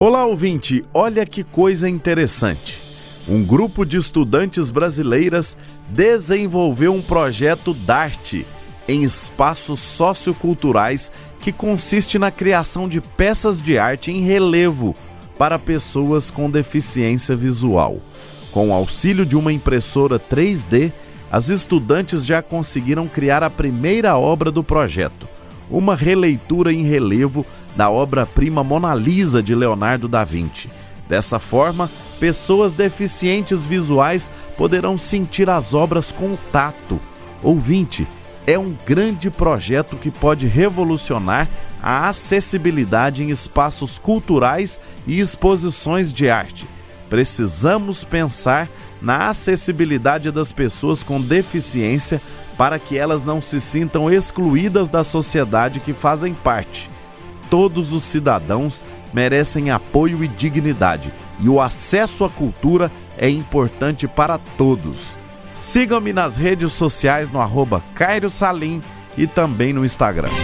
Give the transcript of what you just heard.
Olá, ouvinte! Olha que coisa interessante. Um grupo de estudantes brasileiras desenvolveu um projeto DART em espaços socioculturais que consiste na criação de peças de arte em relevo para pessoas com deficiência visual. Com o auxílio de uma impressora 3D, as estudantes já conseguiram criar a primeira obra do projeto, uma releitura em relevo da obra-prima Mona Lisa de Leonardo da Vinci. Dessa forma, pessoas deficientes visuais poderão sentir as obras com o tato. Ouvinte, é um grande projeto que pode revolucionar a acessibilidade em espaços culturais e exposições de arte. Precisamos pensar na acessibilidade das pessoas com deficiência para que elas não se sintam excluídas da sociedade que fazem parte todos os cidadãos merecem apoio e dignidade, e o acesso à cultura é importante para todos. Sigam-me nas redes sociais no arroba Cairo Salim e também no Instagram.